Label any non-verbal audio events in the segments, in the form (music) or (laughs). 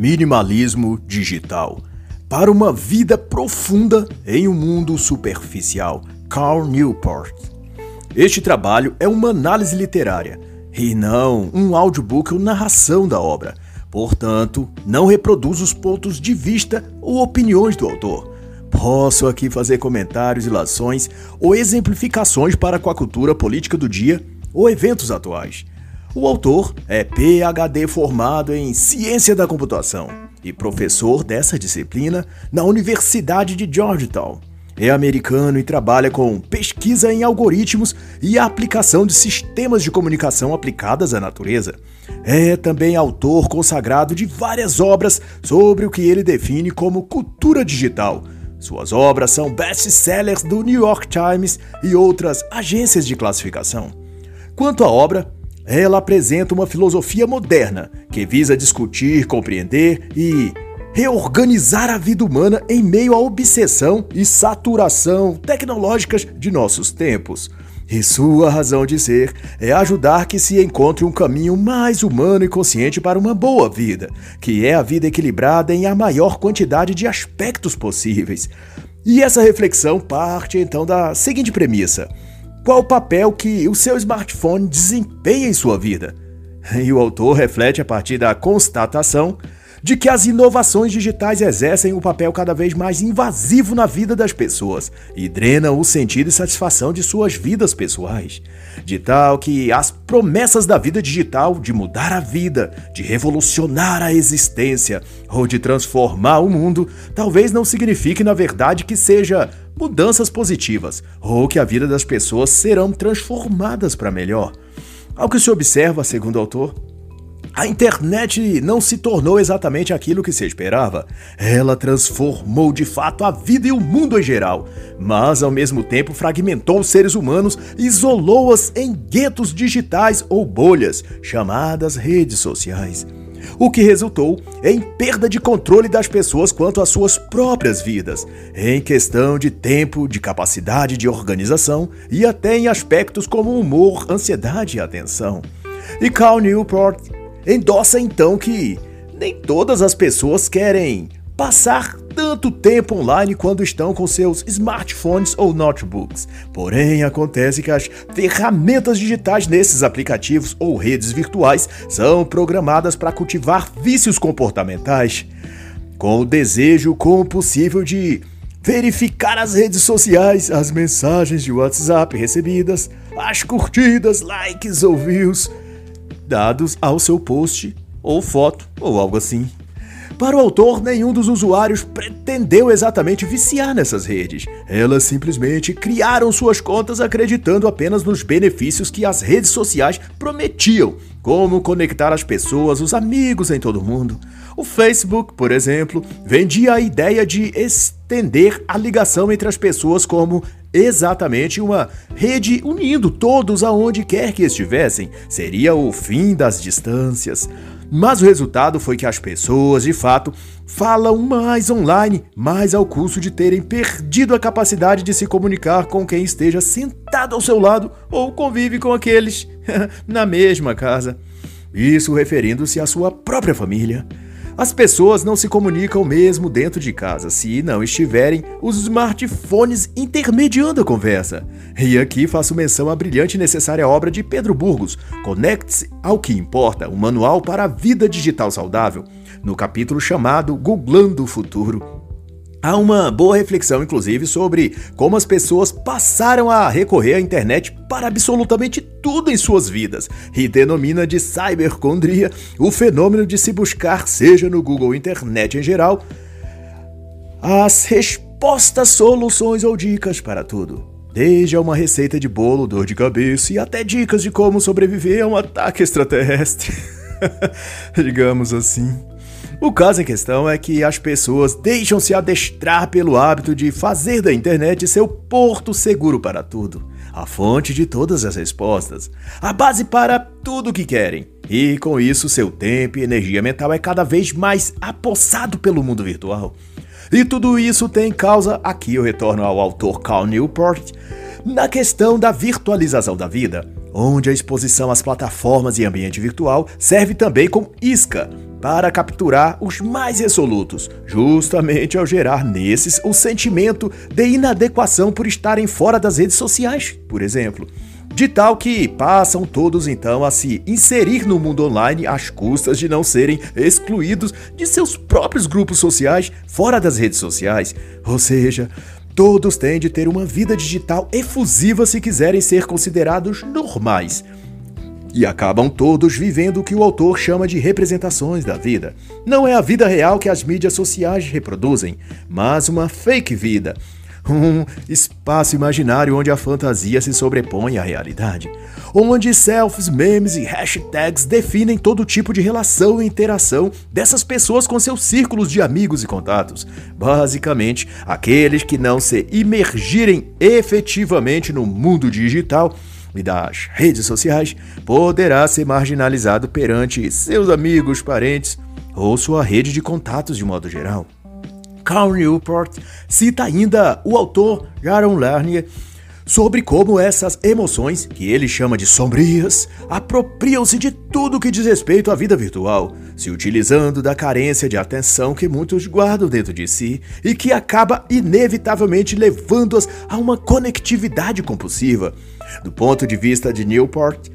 Minimalismo Digital para uma vida profunda em um mundo superficial. Carl Newport. Este trabalho é uma análise literária e não um audiobook ou narração da obra. Portanto, não reproduz os pontos de vista ou opiniões do autor. Posso aqui fazer comentários, ilações ou exemplificações para com a cultura política do dia ou eventos atuais. O autor é PhD formado em Ciência da Computação e professor dessa disciplina na Universidade de Georgetown. É americano e trabalha com pesquisa em algoritmos e aplicação de sistemas de comunicação aplicadas à natureza. É também autor consagrado de várias obras sobre o que ele define como cultura digital. Suas obras são best-sellers do New York Times e outras agências de classificação. Quanto à obra, ela apresenta uma filosofia moderna que visa discutir, compreender e reorganizar a vida humana em meio à obsessão e saturação tecnológicas de nossos tempos. E sua razão de ser é ajudar que se encontre um caminho mais humano e consciente para uma boa vida, que é a vida equilibrada em a maior quantidade de aspectos possíveis. E essa reflexão parte então da seguinte premissa: qual o papel que o seu smartphone desempenha em sua vida? E o autor reflete a partir da constatação de que as inovações digitais exercem um papel cada vez mais invasivo na vida das pessoas e drenam o sentido e satisfação de suas vidas pessoais. De tal que as promessas da vida digital de mudar a vida, de revolucionar a existência ou de transformar o mundo, talvez não signifique na verdade que seja mudanças positivas ou que a vida das pessoas serão transformadas para melhor. Ao que se observa, segundo o autor, a internet não se tornou exatamente aquilo que se esperava. Ela transformou de fato a vida e o mundo em geral, mas ao mesmo tempo fragmentou os seres humanos isolou-as em guetos digitais ou bolhas, chamadas redes sociais o que resultou em perda de controle das pessoas quanto às suas próprias vidas, em questão de tempo, de capacidade de organização e até em aspectos como humor, ansiedade e atenção. E Cal Newport endossa então que nem todas as pessoas querem passar tanto tempo online quando estão com seus smartphones ou notebooks. Porém, acontece que as ferramentas digitais nesses aplicativos ou redes virtuais são programadas para cultivar vícios comportamentais, com o desejo compulsível de verificar as redes sociais, as mensagens de WhatsApp recebidas, as curtidas, likes ou views dados ao seu post ou foto ou algo assim. Para o autor, nenhum dos usuários pretendeu exatamente viciar nessas redes. Elas simplesmente criaram suas contas acreditando apenas nos benefícios que as redes sociais prometiam, como conectar as pessoas, os amigos em todo mundo. O Facebook, por exemplo, vendia a ideia de estender a ligação entre as pessoas como exatamente uma rede unindo todos aonde quer que estivessem. Seria o fim das distâncias. Mas o resultado foi que as pessoas, de fato, falam mais online, mais ao custo de terem perdido a capacidade de se comunicar com quem esteja sentado ao seu lado ou convive com aqueles (laughs) na mesma casa. Isso referindo-se à sua própria família. As pessoas não se comunicam mesmo dentro de casa se não estiverem os smartphones intermediando a conversa. E aqui faço menção à brilhante e necessária obra de Pedro Burgos, Conecte-se ao que importa, um manual para a vida digital saudável, no capítulo chamado Googlando o Futuro. Há uma boa reflexão, inclusive, sobre como as pessoas passaram a recorrer à internet para absolutamente tudo em suas vidas e denomina de cybercondria o fenômeno de se buscar, seja no Google internet em geral, as respostas, soluções ou dicas para tudo. Desde uma receita de bolo, dor de cabeça e até dicas de como sobreviver a um ataque extraterrestre. (laughs) Digamos assim. O caso em questão é que as pessoas deixam se adestrar pelo hábito de fazer da internet seu porto seguro para tudo, a fonte de todas as respostas, a base para tudo o que querem. E com isso, seu tempo e energia mental é cada vez mais apossado pelo mundo virtual. E tudo isso tem causa, aqui eu retorno ao autor Cal Newport, na questão da virtualização da vida, onde a exposição às plataformas e ambiente virtual serve também como isca para capturar os mais resolutos, justamente ao gerar nesses o sentimento de inadequação por estarem fora das redes sociais, por exemplo. De tal que passam todos então a se inserir no mundo online às custas de não serem excluídos de seus próprios grupos sociais fora das redes sociais. Ou seja, todos têm de ter uma vida digital efusiva se quiserem ser considerados normais. E acabam todos vivendo o que o autor chama de representações da vida. Não é a vida real que as mídias sociais reproduzem, mas uma fake vida um espaço imaginário onde a fantasia se sobrepõe à realidade. Onde selfies, memes e hashtags definem todo tipo de relação e interação dessas pessoas com seus círculos de amigos e contatos. Basicamente, aqueles que não se imergirem efetivamente no mundo digital e das redes sociais poderá ser marginalizado perante seus amigos, parentes ou sua rede de contatos de modo geral. Carl Newport cita ainda o autor Jaron Lerner sobre como essas emoções, que ele chama de sombrias, apropriam-se de tudo que diz respeito à vida virtual, se utilizando da carência de atenção que muitos guardam dentro de si e que acaba inevitavelmente levando-as a uma conectividade compulsiva. Do ponto de vista de Newport,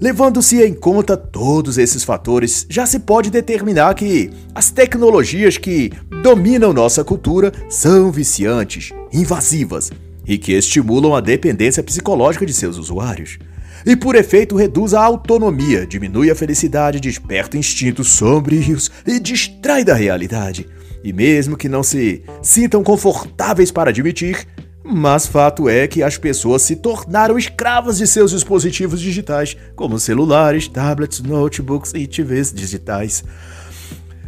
Levando-se em conta todos esses fatores, já se pode determinar que as tecnologias que dominam nossa cultura são viciantes, invasivas e que estimulam a dependência psicológica de seus usuários. E por efeito reduz a autonomia, diminui a felicidade, desperta instintos sombrios e distrai da realidade. E mesmo que não se sintam confortáveis para admitir, mas fato é que as pessoas se tornaram escravas de seus dispositivos digitais, como celulares, tablets, notebooks e TVs digitais.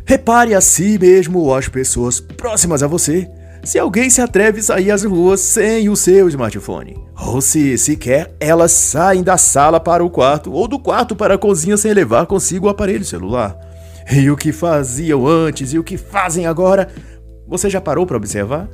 Repare a si mesmo ou às pessoas próximas a você se alguém se atreve a sair às ruas sem o seu smartphone. Ou se sequer elas saem da sala para o quarto ou do quarto para a cozinha sem levar consigo o aparelho celular. E o que faziam antes e o que fazem agora, você já parou para observar?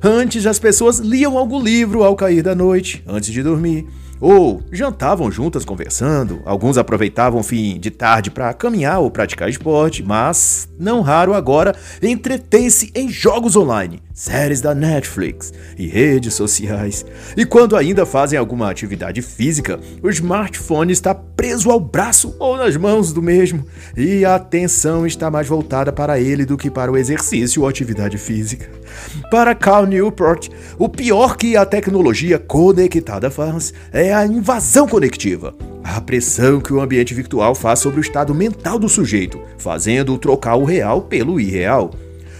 Antes, as pessoas liam algum livro ao cair da noite, antes de dormir, ou jantavam juntas conversando. Alguns aproveitavam o fim de tarde para caminhar ou praticar esporte, mas, não raro agora, entretém-se em jogos online séries da Netflix e redes sociais. E quando ainda fazem alguma atividade física, o smartphone está preso ao braço ou nas mãos do mesmo, e a atenção está mais voltada para ele do que para o exercício ou atividade física. Para Carl Newport, o pior que a tecnologia conectada faz é a invasão conectiva. A pressão que o ambiente virtual faz sobre o estado mental do sujeito, fazendo-o trocar o real pelo irreal.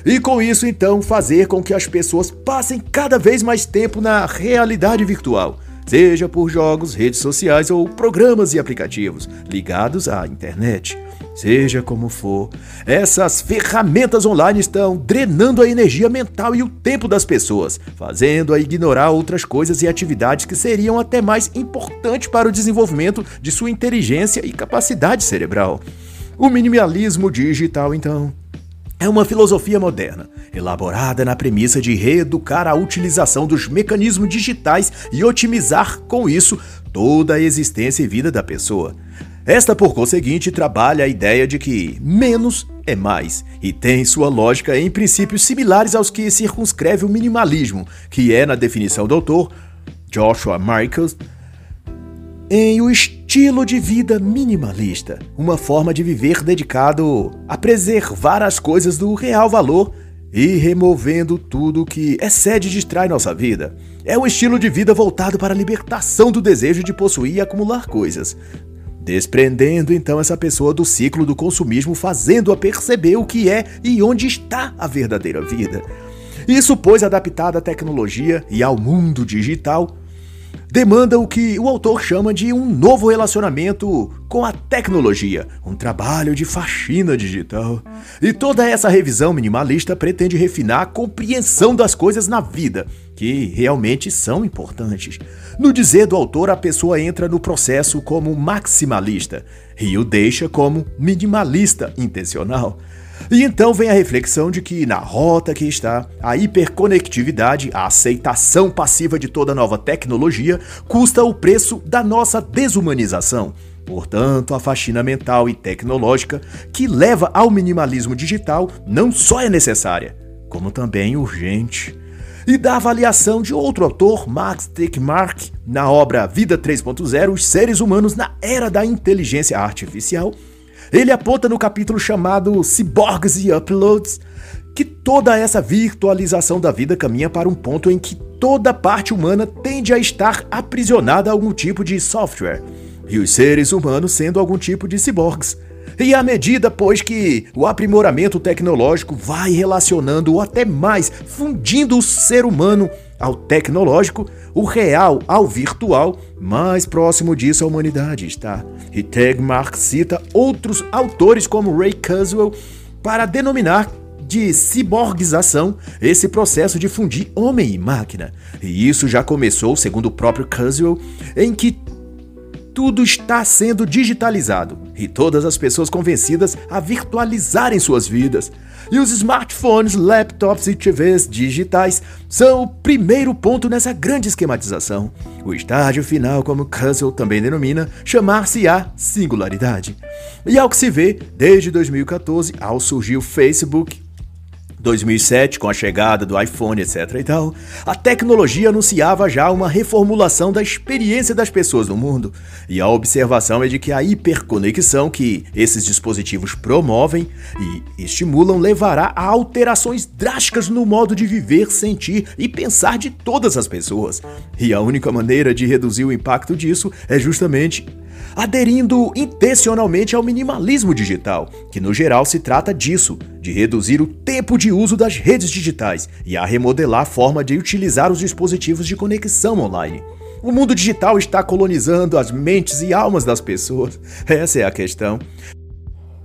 E com isso, então, fazer com que as pessoas passem cada vez mais tempo na realidade virtual, seja por jogos, redes sociais ou programas e aplicativos ligados à internet. Seja como for, essas ferramentas online estão drenando a energia mental e o tempo das pessoas, fazendo-a ignorar outras coisas e atividades que seriam até mais importantes para o desenvolvimento de sua inteligência e capacidade cerebral. O minimalismo digital, então, é uma filosofia moderna, elaborada na premissa de reeducar a utilização dos mecanismos digitais e otimizar, com isso, toda a existência e vida da pessoa. Esta, por conseguinte, trabalha a ideia de que menos é mais e tem sua lógica em princípios similares aos que circunscreve o minimalismo, que é, na definição do autor Joshua Michaels, em o estilo de vida minimalista, uma forma de viver dedicado a preservar as coisas do real valor e removendo tudo que excede e distrai nossa vida. É um estilo de vida voltado para a libertação do desejo de possuir e acumular coisas, desprendendo então essa pessoa do ciclo do consumismo, fazendo-a perceber o que é e onde está a verdadeira vida. Isso, pois, adaptado à tecnologia e ao mundo digital, demanda o que o autor chama de um novo relacionamento com a tecnologia, um trabalho de faxina digital. E toda essa revisão minimalista pretende refinar a compreensão das coisas na vida, que realmente são importantes. No dizer do autor, a pessoa entra no processo como maximalista e o deixa como minimalista intencional. E então vem a reflexão de que, na rota que está, a hiperconectividade, a aceitação passiva de toda nova tecnologia, custa o preço da nossa desumanização. Portanto, a faxina mental e tecnológica que leva ao minimalismo digital não só é necessária, como também urgente. E da avaliação de outro autor, Max Tegmark, na obra Vida 3.0, Os Seres Humanos na Era da Inteligência Artificial, ele aponta no capítulo chamado Cyborgs e Uploads que toda essa virtualização da vida caminha para um ponto em que toda parte humana tende a estar aprisionada a algum tipo de software, e os seres humanos sendo algum tipo de ciborgues. E à medida, pois, que o aprimoramento tecnológico vai relacionando ou até mais fundindo o ser humano ao tecnológico, o real ao virtual, mais próximo disso a humanidade está. E Tegmark cita outros autores como Ray Kurzweil para denominar de ciborgização esse processo de fundir homem e máquina. E isso já começou, segundo o próprio Kurzweil, em que tudo está sendo digitalizado e todas as pessoas convencidas a virtualizarem suas vidas. E os smartphones, laptops e TVs digitais são o primeiro ponto nessa grande esquematização. O estágio final, como Kurzweil também denomina, chamar-se-á singularidade. E ao que se vê, desde 2014, ao surgir o Facebook, 2007, com a chegada do iPhone, etc. e tal, a tecnologia anunciava já uma reformulação da experiência das pessoas no mundo. E a observação é de que a hiperconexão que esses dispositivos promovem e estimulam levará a alterações drásticas no modo de viver, sentir e pensar de todas as pessoas. E a única maneira de reduzir o impacto disso é justamente aderindo intencionalmente ao minimalismo digital, que no geral se trata disso, de reduzir o tempo de uso das redes digitais e a remodelar a forma de utilizar os dispositivos de conexão online. O mundo digital está colonizando as mentes e almas das pessoas. (laughs) Essa é a questão.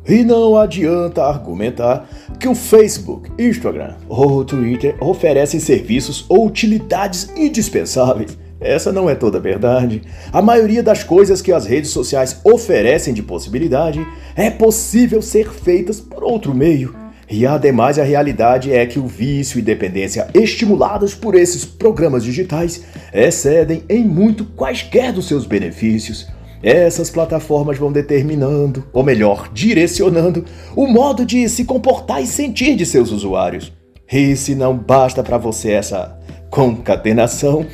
E não adianta argumentar que o Facebook, Instagram ou Twitter oferecem serviços ou utilidades indispensáveis. Essa não é toda a verdade. A maioria das coisas que as redes sociais oferecem de possibilidade é possível ser feitas por outro meio. E ademais a realidade é que o vício e dependência estimulados por esses programas digitais excedem em muito quaisquer dos seus benefícios. Essas plataformas vão determinando, ou melhor, direcionando, o modo de se comportar e sentir de seus usuários. E se não basta para você essa concatenação,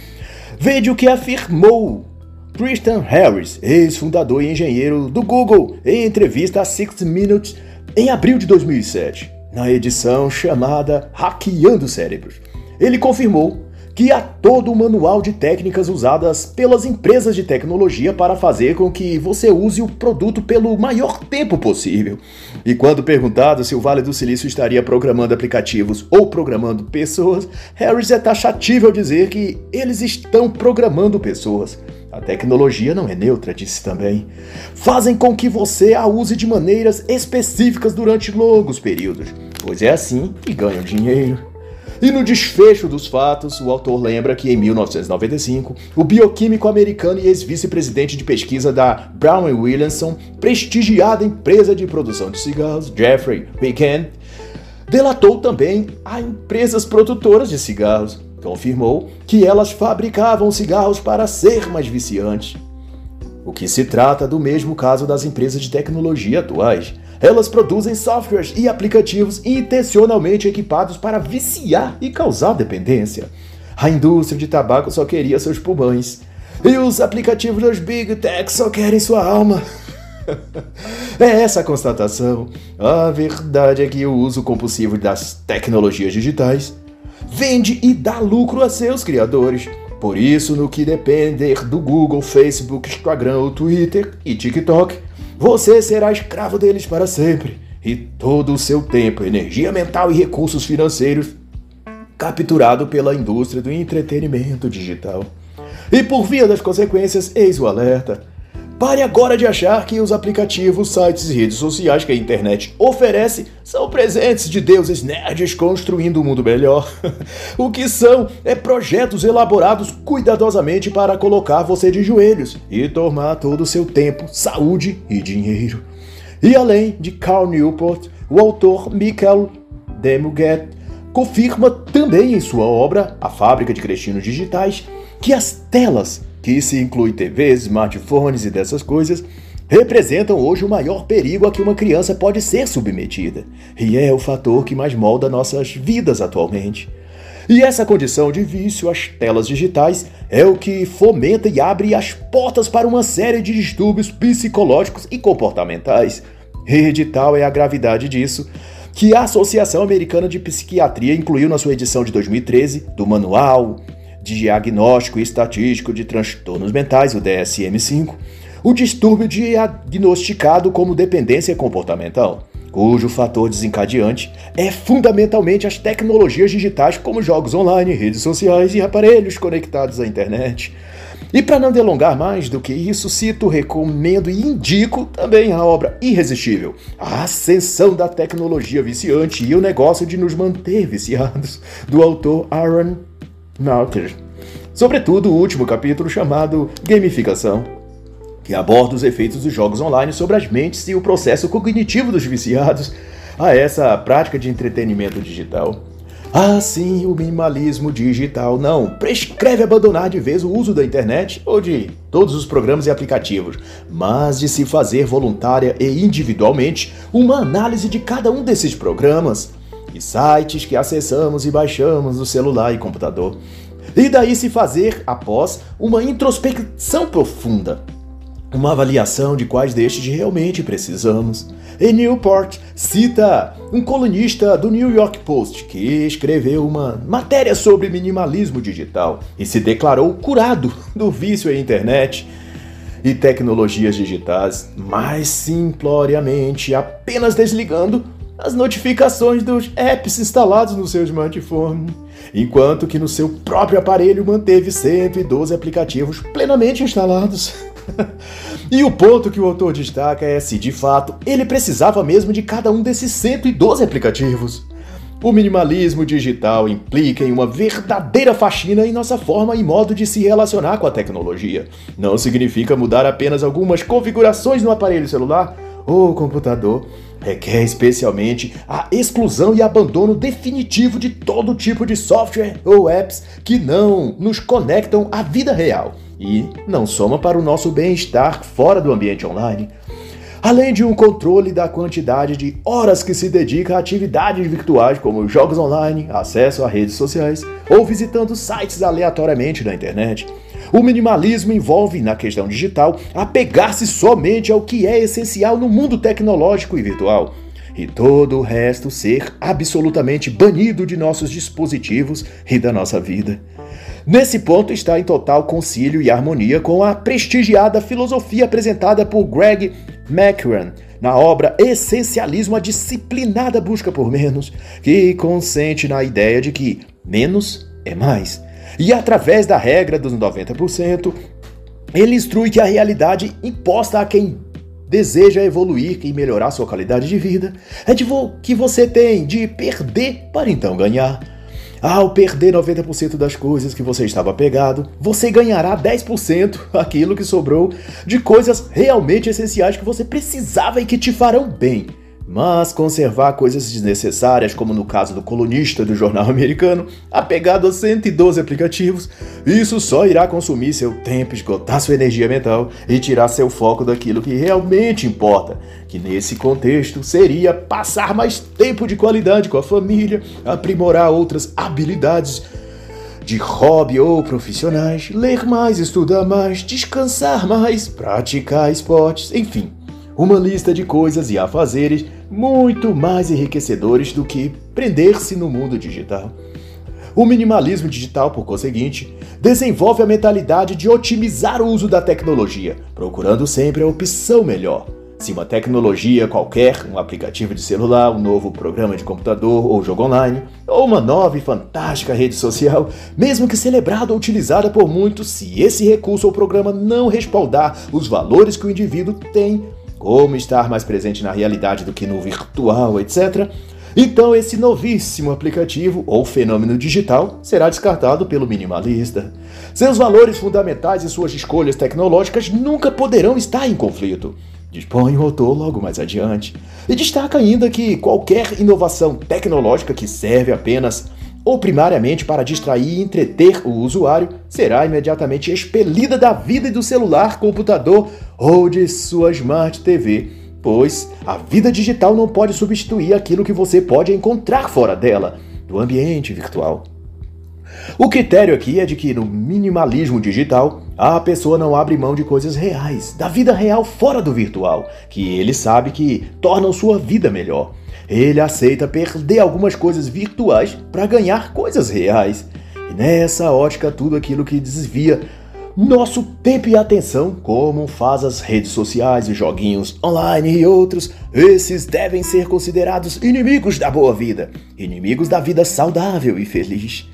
Veja o que afirmou Christian Harris, ex-fundador e engenheiro do Google, em entrevista a Six Minutes em abril de 2007, na edição chamada Hackeando Cérebros. Ele confirmou que há todo o manual de técnicas usadas pelas empresas de tecnologia para fazer com que você use o produto pelo maior tempo possível. E quando perguntado se o Vale do Silício estaria programando aplicativos ou programando pessoas, Harris é taxativo dizer que eles estão programando pessoas. A tecnologia não é neutra, disse também. Fazem com que você a use de maneiras específicas durante longos períodos, pois é assim que ganham dinheiro. E no desfecho dos fatos, o autor lembra que em 1995, o bioquímico americano e ex-vice-presidente de pesquisa da Brown Williamson, prestigiada empresa de produção de cigarros, Jeffrey Weekend, delatou também a empresas produtoras de cigarros. Confirmou que elas fabricavam cigarros para ser mais viciantes. O que se trata do mesmo caso das empresas de tecnologia atuais. Elas produzem softwares e aplicativos intencionalmente equipados para viciar e causar dependência. A indústria de tabaco só queria seus pulmões. E os aplicativos das Big Tech só querem sua alma. (laughs) é essa a constatação. A verdade é que o uso compulsivo das tecnologias digitais vende e dá lucro a seus criadores. Por isso, no que depender do Google, Facebook, Instagram, Twitter e TikTok, você será escravo deles para sempre, e todo o seu tempo, energia mental e recursos financeiros capturado pela indústria do entretenimento digital. E por via das consequências, eis o alerta. Pare agora de achar que os aplicativos, sites e redes sociais que a internet oferece são presentes de deuses nerds construindo um mundo melhor. (laughs) o que são é projetos elaborados cuidadosamente para colocar você de joelhos e tomar todo o seu tempo, saúde e dinheiro. E além de Carl Newport, o autor Michael Demuget confirma também em sua obra A Fábrica de Cretinos Digitais que as telas que se inclui TVs, smartphones e dessas coisas, representam hoje o maior perigo a que uma criança pode ser submetida, e é o fator que mais molda nossas vidas atualmente. E essa condição de vício às telas digitais é o que fomenta e abre as portas para uma série de distúrbios psicológicos e comportamentais. E tal é a gravidade disso que a Associação Americana de Psiquiatria incluiu na sua edição de 2013 do Manual de Diagnóstico e Estatístico de Transtornos Mentais, o DSM-5, o distúrbio diagnosticado como dependência comportamental, cujo fator desencadeante é fundamentalmente as tecnologias digitais como jogos online, redes sociais e aparelhos conectados à internet. E para não delongar mais do que isso, cito, recomendo e indico também a obra Irresistível, A Ascensão da Tecnologia Viciante e o Negócio de Nos Manter Viciados, do autor Aaron Nauter. Sobretudo o último capítulo chamado Gamificação, que aborda os efeitos dos jogos online sobre as mentes e o processo cognitivo dos viciados a essa prática de entretenimento digital. Assim, o minimalismo digital não prescreve abandonar de vez o uso da internet ou de todos os programas e aplicativos, mas de se fazer voluntária e individualmente uma análise de cada um desses programas e sites que acessamos e baixamos no celular e computador. E daí se fazer, após, uma introspecção profunda uma avaliação de quais destes realmente precisamos. E Newport cita um colunista do New York Post que escreveu uma matéria sobre minimalismo digital e se declarou curado do vício à internet e tecnologias digitais, mais simploriamente apenas desligando as notificações dos apps instalados no seu smartphone, enquanto que no seu próprio aparelho manteve 112 aplicativos plenamente instalados. (laughs) e o ponto que o autor destaca é se, de fato, ele precisava mesmo de cada um desses 112 aplicativos. O minimalismo digital implica em uma verdadeira faxina em nossa forma e modo de se relacionar com a tecnologia. Não significa mudar apenas algumas configurações no aparelho celular ou computador. Requer especialmente a exclusão e abandono definitivo de todo tipo de software ou apps que não nos conectam à vida real e não soma para o nosso bem-estar fora do ambiente online. Além de um controle da quantidade de horas que se dedica a atividades virtuais como jogos online, acesso a redes sociais ou visitando sites aleatoriamente na internet. O minimalismo envolve, na questão digital, apegar-se somente ao que é essencial no mundo tecnológico e virtual e todo o resto ser absolutamente banido de nossos dispositivos e da nossa vida. Nesse ponto está em total concílio e harmonia com a prestigiada filosofia apresentada por Greg McKeown na obra Essencialismo, a disciplinada busca por menos, que consente na ideia de que menos é mais. E através da regra dos 90%, ele instrui que a realidade imposta a quem deseja evoluir e melhorar sua qualidade de vida é de que você tem de perder para então ganhar. Ao perder 90% das coisas que você estava pegado, você ganhará 10% (laughs) aquilo que sobrou de coisas realmente essenciais que você precisava e que te farão bem. Mas conservar coisas desnecessárias, como no caso do colunista do jornal (laughs) americano, apegado a 112 aplicativos, isso só irá consumir seu tempo, esgotar sua energia mental e tirar seu foco daquilo que realmente importa, que nesse contexto seria passar mais tempo de qualidade com a família, aprimorar outras habilidades de hobby ou profissionais, ler mais, estudar mais, descansar mais, praticar esportes, enfim uma lista de coisas e afazeres muito mais enriquecedores do que prender-se no mundo digital. O minimalismo digital, por conseguinte, desenvolve a mentalidade de otimizar o uso da tecnologia, procurando sempre a opção melhor. Se uma tecnologia qualquer, um aplicativo de celular, um novo programa de computador ou jogo online, ou uma nova e fantástica rede social, mesmo que celebrada ou utilizada por muitos, se esse recurso ou programa não respaldar os valores que o indivíduo tem, como estar mais presente na realidade do que no virtual, etc. Então, esse novíssimo aplicativo ou fenômeno digital será descartado pelo minimalista. Seus valores fundamentais e suas escolhas tecnológicas nunca poderão estar em conflito. Dispõe o autor logo mais adiante. E destaca ainda que qualquer inovação tecnológica que serve apenas ou primariamente para distrair e entreter o usuário, será imediatamente expelida da vida do celular, computador ou de sua Smart TV, pois a vida digital não pode substituir aquilo que você pode encontrar fora dela, do ambiente virtual. O critério aqui é de que no minimalismo digital, a pessoa não abre mão de coisas reais, da vida real fora do virtual, que ele sabe que tornam sua vida melhor. Ele aceita perder algumas coisas virtuais para ganhar coisas reais. E nessa ótica, tudo aquilo que desvia nosso tempo e atenção, como faz as redes sociais, os joguinhos online e outros, esses devem ser considerados inimigos da boa vida, inimigos da vida saudável e feliz.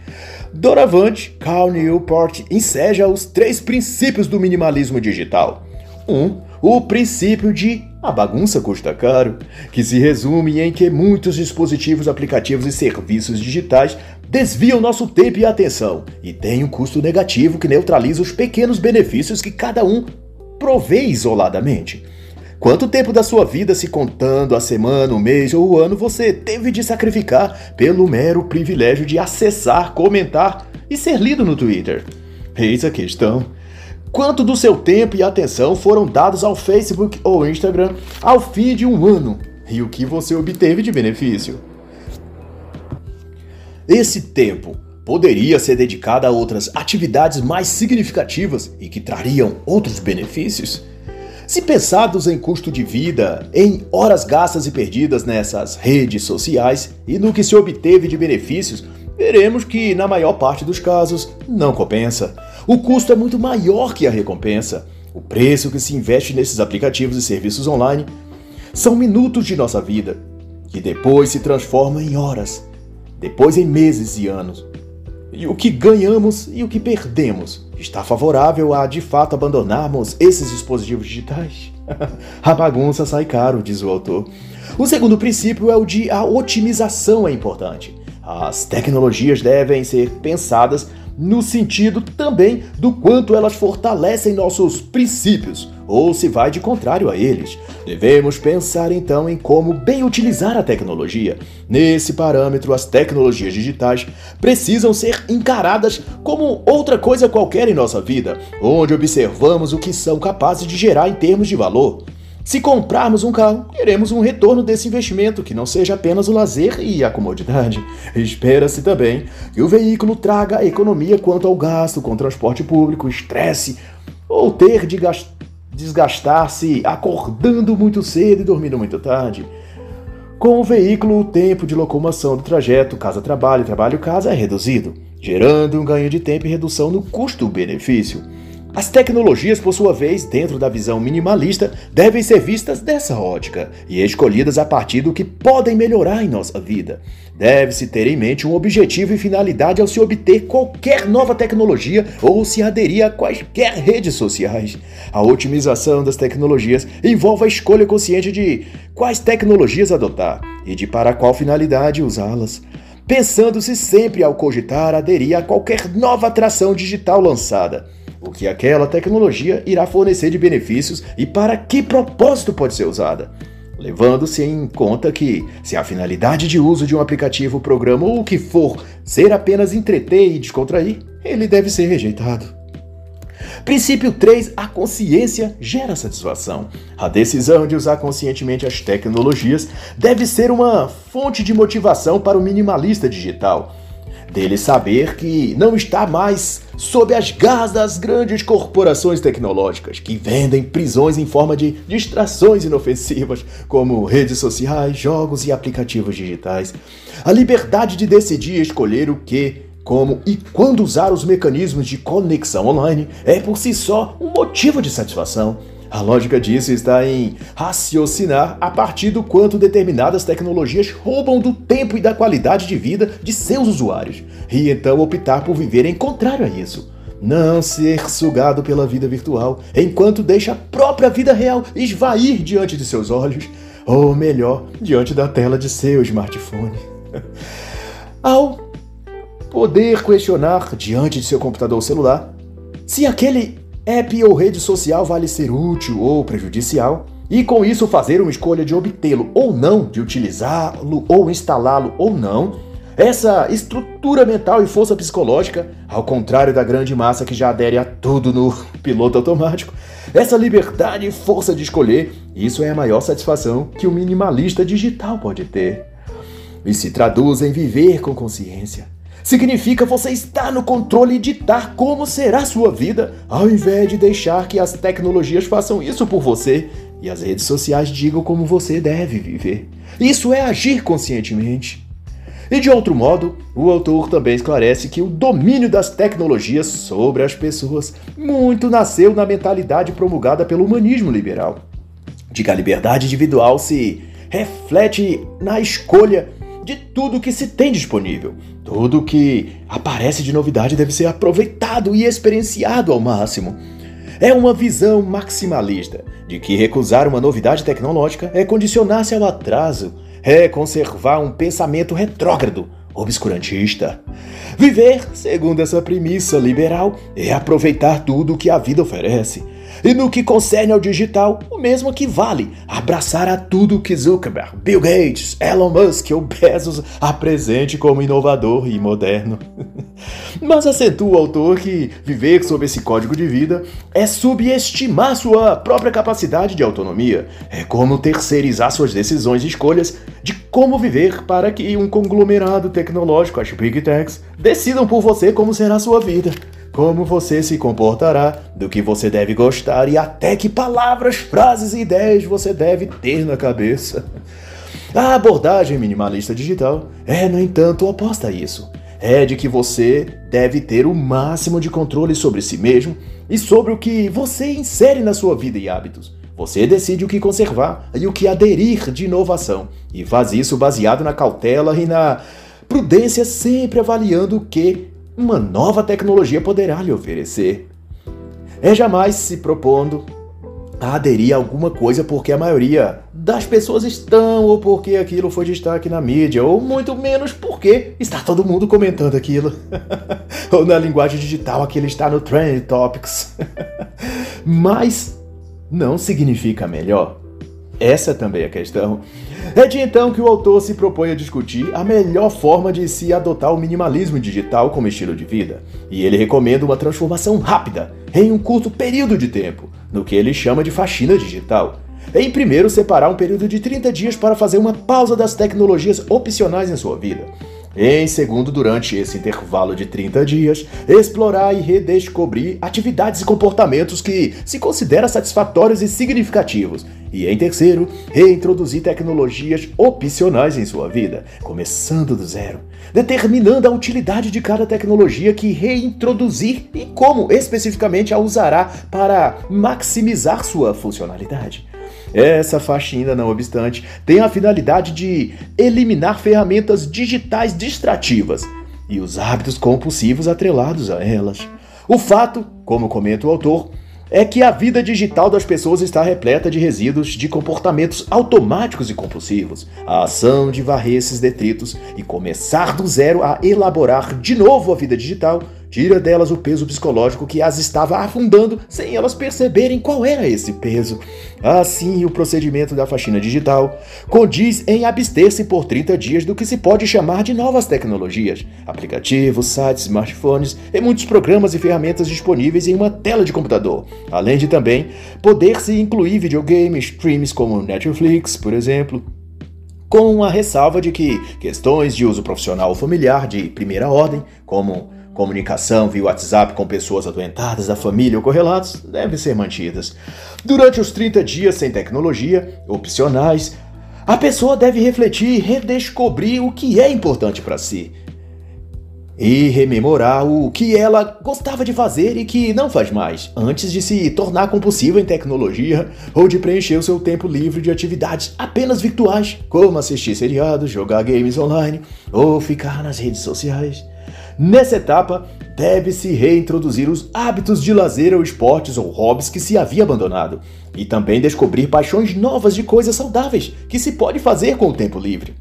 Doravante, Carl Newport enseja os três princípios do minimalismo digital. 1. Um, o princípio de a bagunça custa caro, que se resume em que muitos dispositivos, aplicativos e serviços digitais desviam nosso tempo e atenção e têm um custo negativo que neutraliza os pequenos benefícios que cada um provê isoladamente. Quanto tempo da sua vida, se contando a semana, o mês ou o ano, você teve de sacrificar pelo mero privilégio de acessar, comentar e ser lido no Twitter? Eis a questão. Quanto do seu tempo e atenção foram dados ao Facebook ou Instagram ao fim de um ano? E o que você obteve de benefício? Esse tempo poderia ser dedicado a outras atividades mais significativas e que trariam outros benefícios? Se pensados em custo de vida, em horas gastas e perdidas nessas redes sociais e no que se obteve de benefícios, veremos que, na maior parte dos casos, não compensa. O custo é muito maior que a recompensa. O preço que se investe nesses aplicativos e serviços online são minutos de nossa vida, que depois se transformam em horas, depois em meses e anos. E o que ganhamos e o que perdemos Está favorável a de fato abandonarmos esses dispositivos digitais? (laughs) a bagunça sai caro, diz o autor. O segundo princípio é o de a otimização é importante. As tecnologias devem ser pensadas no sentido também do quanto elas fortalecem nossos princípios, ou se vai de contrário a eles. Devemos pensar então em como bem utilizar a tecnologia. Nesse parâmetro, as tecnologias digitais precisam ser encaradas como outra coisa qualquer em nossa vida, onde observamos o que são capazes de gerar em termos de valor. Se comprarmos um carro, queremos um retorno desse investimento que não seja apenas o lazer e a comodidade. Espera-se também que o veículo traga economia quanto ao gasto com transporte público, estresse ou ter de desgastar-se acordando muito cedo e dormindo muito tarde. Com o veículo, o tempo de locomoção do trajeto casa-trabalho, trabalho-casa é reduzido, gerando um ganho de tempo e redução no custo-benefício. As tecnologias, por sua vez, dentro da visão minimalista, devem ser vistas dessa ótica e escolhidas a partir do que podem melhorar em nossa vida. Deve-se ter em mente um objetivo e finalidade ao se obter qualquer nova tecnologia ou se aderir a quaisquer redes sociais. A otimização das tecnologias envolve a escolha consciente de quais tecnologias adotar e de para qual finalidade usá-las pensando-se sempre ao cogitar aderir a qualquer nova atração digital lançada o que aquela tecnologia irá fornecer de benefícios e para que propósito pode ser usada. Levando-se em conta que, se a finalidade de uso de um aplicativo, programa ou o que for ser apenas entreter e descontrair, ele deve ser rejeitado. Princípio 3. A consciência gera satisfação. A decisão de usar conscientemente as tecnologias deve ser uma fonte de motivação para o minimalista digital dele saber que não está mais sob as garras das grandes corporações tecnológicas que vendem prisões em forma de distrações inofensivas, como redes sociais, jogos e aplicativos digitais. A liberdade de decidir escolher o que, como e quando usar os mecanismos de conexão online é por si só um motivo de satisfação. A lógica disso está em raciocinar a partir do quanto determinadas tecnologias roubam do tempo e da qualidade de vida de seus usuários, e então optar por viver em contrário a isso. Não ser sugado pela vida virtual, enquanto deixa a própria vida real esvair diante de seus olhos, ou melhor, diante da tela de seu smartphone. (laughs) Ao poder questionar diante de seu computador ou celular se aquele app ou rede social vale ser útil ou prejudicial, e com isso fazer uma escolha de obtê-lo ou não, de utilizá-lo ou instalá-lo ou não, Essa estrutura mental e força psicológica, ao contrário da grande massa que já adere a tudo no (laughs) piloto automático, essa liberdade e força de escolher, isso é a maior satisfação que o minimalista digital pode ter. E se traduz em viver com consciência. Significa você estar no controle e ditar como será sua vida, ao invés de deixar que as tecnologias façam isso por você e as redes sociais digam como você deve viver. Isso é agir conscientemente. E de outro modo, o autor também esclarece que o domínio das tecnologias sobre as pessoas muito nasceu na mentalidade promulgada pelo humanismo liberal, de que a liberdade individual se reflete na escolha de tudo que se tem disponível. Tudo que aparece de novidade deve ser aproveitado e experienciado ao máximo. É uma visão maximalista de que recusar uma novidade tecnológica é condicionar-se ao atraso é conservar um pensamento retrógrado, obscurantista. Viver, segundo essa premissa liberal, é aproveitar tudo o que a vida oferece. E no que concerne ao digital, o mesmo que vale abraçar a tudo que Zuckerberg, Bill Gates, Elon Musk ou Bezos apresente como inovador e moderno. (laughs) Mas acentua o autor que viver sob esse código de vida é subestimar sua própria capacidade de autonomia, é como terceirizar suas decisões e escolhas de como viver para que um conglomerado tecnológico, as Big Techs, decidam por você como será a sua vida como você se comportará, do que você deve gostar e até que palavras, frases e ideias você deve ter na cabeça. A abordagem minimalista digital é, no entanto, oposta a isso. É de que você deve ter o máximo de controle sobre si mesmo e sobre o que você insere na sua vida e hábitos. Você decide o que conservar e o que aderir de inovação, e faz isso baseado na cautela e na prudência, sempre avaliando o que uma nova tecnologia poderá lhe oferecer. É jamais se propondo a aderir a alguma coisa porque a maioria das pessoas estão ou porque aquilo foi destaque na mídia, ou muito menos porque está todo mundo comentando aquilo. (laughs) ou na linguagem digital aquilo está no Trend Topics. (laughs) Mas não significa melhor. Essa também é a questão. É de então que o autor se propõe a discutir a melhor forma de se adotar o minimalismo digital como estilo de vida, e ele recomenda uma transformação rápida, em um curto período de tempo, no que ele chama de faxina digital. Em primeiro, separar um período de 30 dias para fazer uma pausa das tecnologias opcionais em sua vida. Em segundo, durante esse intervalo de 30 dias, explorar e redescobrir atividades e comportamentos que se considera satisfatórios e significativos. E em terceiro, reintroduzir tecnologias opcionais em sua vida, começando do zero, determinando a utilidade de cada tecnologia que reintroduzir e como especificamente a usará para maximizar sua funcionalidade. Essa faxina, não obstante, tem a finalidade de eliminar ferramentas digitais distrativas e os hábitos compulsivos atrelados a elas. O fato, como comenta o autor, é que a vida digital das pessoas está repleta de resíduos de comportamentos automáticos e compulsivos, a ação de varrer esses detritos e começar do zero a elaborar de novo a vida digital tira delas o peso psicológico que as estava afundando sem elas perceberem qual era esse peso. Assim, o procedimento da faxina digital condiz em abster-se por 30 dias do que se pode chamar de novas tecnologias, aplicativos, sites, smartphones e muitos programas e ferramentas disponíveis em uma tela de computador, além de também poder-se incluir videogames, streams como Netflix, por exemplo, com a ressalva de que questões de uso profissional ou familiar de primeira ordem, como Comunicação via WhatsApp com pessoas adoentadas da família ou correlatos devem ser mantidas. Durante os 30 dias sem tecnologia, opcionais, a pessoa deve refletir e redescobrir o que é importante para si. E rememorar o que ela gostava de fazer e que não faz mais, antes de se tornar compulsiva em tecnologia ou de preencher o seu tempo livre de atividades apenas virtuais, como assistir seriados, jogar games online ou ficar nas redes sociais. Nessa etapa, deve-se reintroduzir os hábitos de lazer ou esportes ou hobbies que se havia abandonado, e também descobrir paixões novas de coisas saudáveis que se pode fazer com o tempo livre.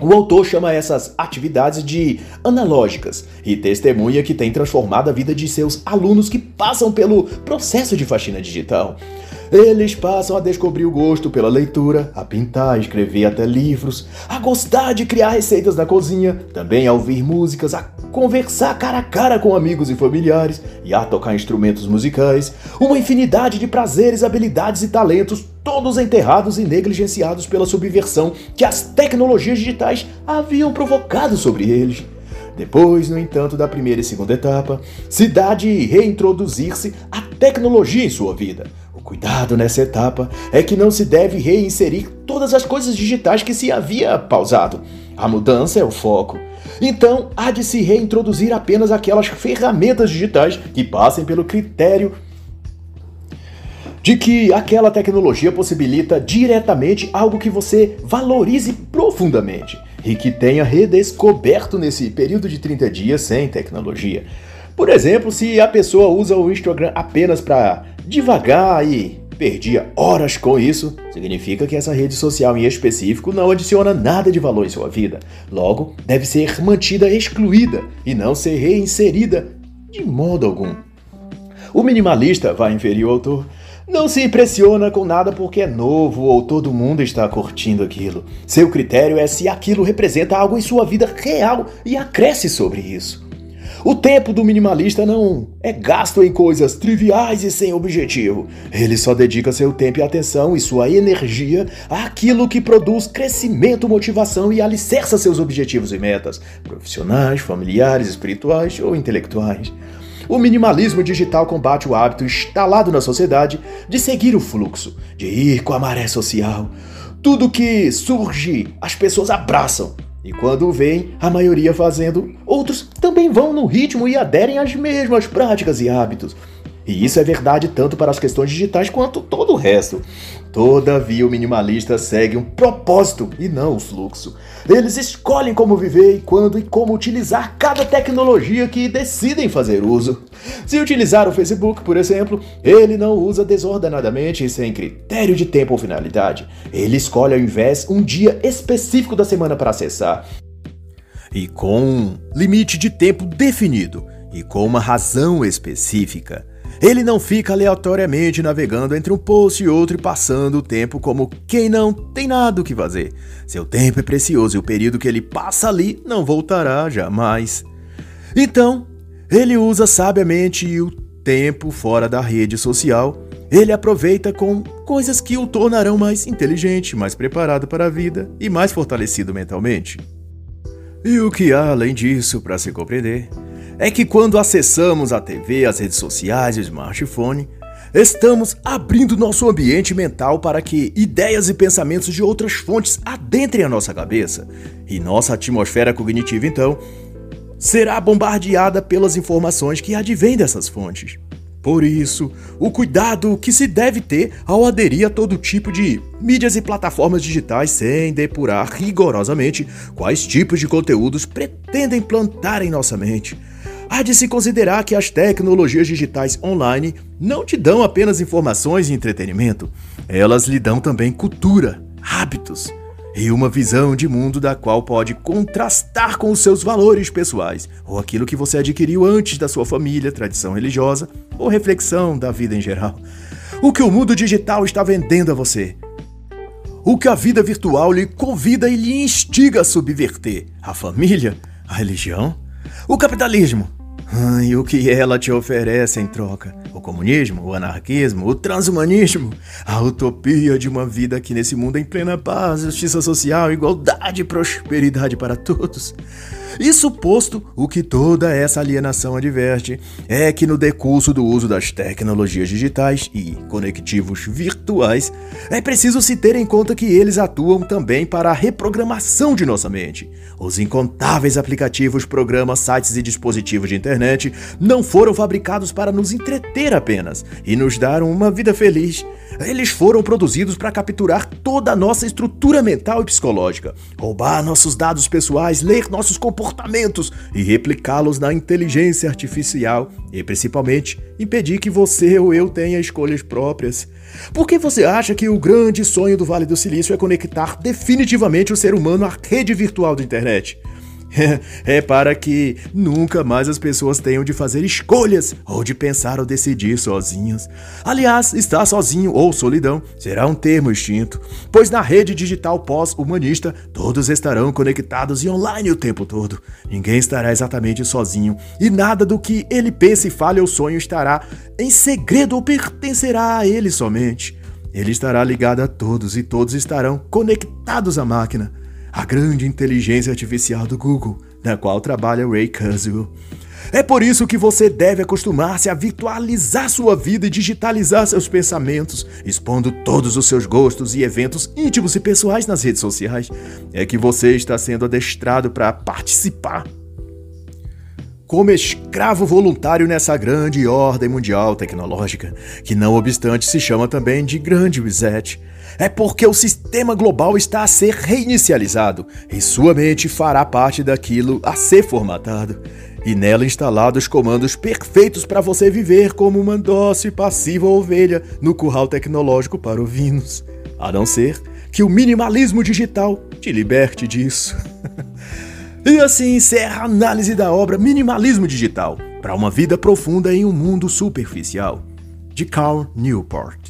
O autor chama essas atividades de analógicas e testemunha que tem transformado a vida de seus alunos que passam pelo processo de faxina digital. Eles passam a descobrir o gosto pela leitura, a pintar, escrever até livros, a gostar de criar receitas na cozinha, também a ouvir músicas, a conversar cara a cara com amigos e familiares e a tocar instrumentos musicais. Uma infinidade de prazeres, habilidades e talentos, todos enterrados e negligenciados pela subversão que as tecnologias digitais haviam provocado sobre eles. Depois, no entanto, da primeira e segunda etapa, se dá de reintroduzir-se a tecnologia em sua vida Cuidado nessa etapa é que não se deve reinserir todas as coisas digitais que se havia pausado. A mudança é o foco. Então, há de se reintroduzir apenas aquelas ferramentas digitais que passem pelo critério de que aquela tecnologia possibilita diretamente algo que você valorize profundamente e que tenha redescoberto nesse período de 30 dias sem tecnologia. Por exemplo, se a pessoa usa o Instagram apenas para devagar e perdia horas com isso, significa que essa rede social em específico não adiciona nada de valor em sua vida. Logo, deve ser mantida excluída e não ser reinserida de modo algum. O minimalista, vai inferir o autor, não se impressiona com nada porque é novo ou todo mundo está curtindo aquilo. Seu critério é se aquilo representa algo em sua vida real e acresce sobre isso. O tempo do minimalista não é gasto em coisas triviais e sem objetivo. Ele só dedica seu tempo e atenção e sua energia àquilo que produz crescimento, motivação e alicerça seus objetivos e metas, profissionais, familiares, espirituais ou intelectuais. O minimalismo digital combate o hábito instalado na sociedade de seguir o fluxo, de ir com a maré social. Tudo que surge, as pessoas abraçam, e quando vem a maioria fazendo, outros também vão no ritmo e aderem às mesmas práticas e hábitos. E isso é verdade tanto para as questões digitais quanto todo o resto. Todavia, o minimalista segue um propósito e não o fluxo. Eles escolhem como viver e quando e como utilizar cada tecnologia que decidem fazer uso. Se utilizar o Facebook, por exemplo, ele não usa desordenadamente e sem critério de tempo ou finalidade. Ele escolhe ao invés um dia específico da semana para acessar. E com um limite de tempo definido e com uma razão específica. Ele não fica aleatoriamente navegando entre um post e outro e passando o tempo como quem não tem nada o que fazer. Seu tempo é precioso e o período que ele passa ali não voltará jamais. Então, ele usa sabiamente o tempo fora da rede social. Ele aproveita com coisas que o tornarão mais inteligente, mais preparado para a vida e mais fortalecido mentalmente. E o que há além disso para se compreender é que quando acessamos a TV, as redes sociais e o smartphone, estamos abrindo nosso ambiente mental para que ideias e pensamentos de outras fontes adentrem a nossa cabeça. E nossa atmosfera cognitiva, então, será bombardeada pelas informações que advêm dessas fontes. Por isso, o cuidado que se deve ter ao aderir a todo tipo de mídias e plataformas digitais sem depurar rigorosamente quais tipos de conteúdos pretendem plantar em nossa mente. Há de se considerar que as tecnologias digitais online não te dão apenas informações e entretenimento, elas lhe dão também cultura, hábitos e uma visão de mundo da qual pode contrastar com os seus valores pessoais ou aquilo que você adquiriu antes da sua família, tradição religiosa ou reflexão da vida em geral. O que o mundo digital está vendendo a você. O que a vida virtual lhe convida e lhe instiga a subverter: a família, a religião, o capitalismo, e o que ela te oferece em troca? O comunismo, o anarquismo, o transhumanismo, a utopia de uma vida aqui nesse mundo em plena paz, justiça social, igualdade e prosperidade para todos. Isso posto, o que toda essa alienação adverte é que no decurso do uso das tecnologias digitais e conectivos virtuais, é preciso se ter em conta que eles atuam também para a reprogramação de nossa mente. Os incontáveis aplicativos, programas, sites e dispositivos de internet não foram fabricados para nos entreter apenas e nos dar uma vida feliz. Eles foram produzidos para capturar toda a nossa estrutura mental e psicológica, roubar nossos dados pessoais, ler nossos comportamentos e replicá-los na inteligência artificial e, principalmente, impedir que você ou eu tenha escolhas próprias. Por que você acha que o grande sonho do Vale do Silício é conectar definitivamente o ser humano à rede virtual da internet? (laughs) é para que nunca mais as pessoas tenham de fazer escolhas ou de pensar ou decidir sozinhas. Aliás, estar sozinho ou solidão será um termo extinto, pois na rede digital pós-humanista todos estarão conectados e online o tempo todo. Ninguém estará exatamente sozinho e nada do que ele pensa e fale ou sonho estará em segredo ou pertencerá a ele somente. Ele estará ligado a todos e todos estarão conectados à máquina a grande inteligência artificial do Google, na qual trabalha Ray Kurzweil. É por isso que você deve acostumar-se a virtualizar sua vida e digitalizar seus pensamentos, expondo todos os seus gostos e eventos íntimos e pessoais nas redes sociais. É que você está sendo adestrado para participar como escravo voluntário nessa grande ordem mundial tecnológica, que não obstante se chama também de Grande Reset é porque o sistema global está a ser reinicializado e sua mente fará parte daquilo a ser formatado. E nela instalados comandos perfeitos para você viver como uma dócil e passiva ovelha no curral tecnológico para ovinos. A não ser que o minimalismo digital te liberte disso. (laughs) e assim encerra a análise da obra Minimalismo Digital para uma vida profunda em um mundo superficial, de Carl Newport.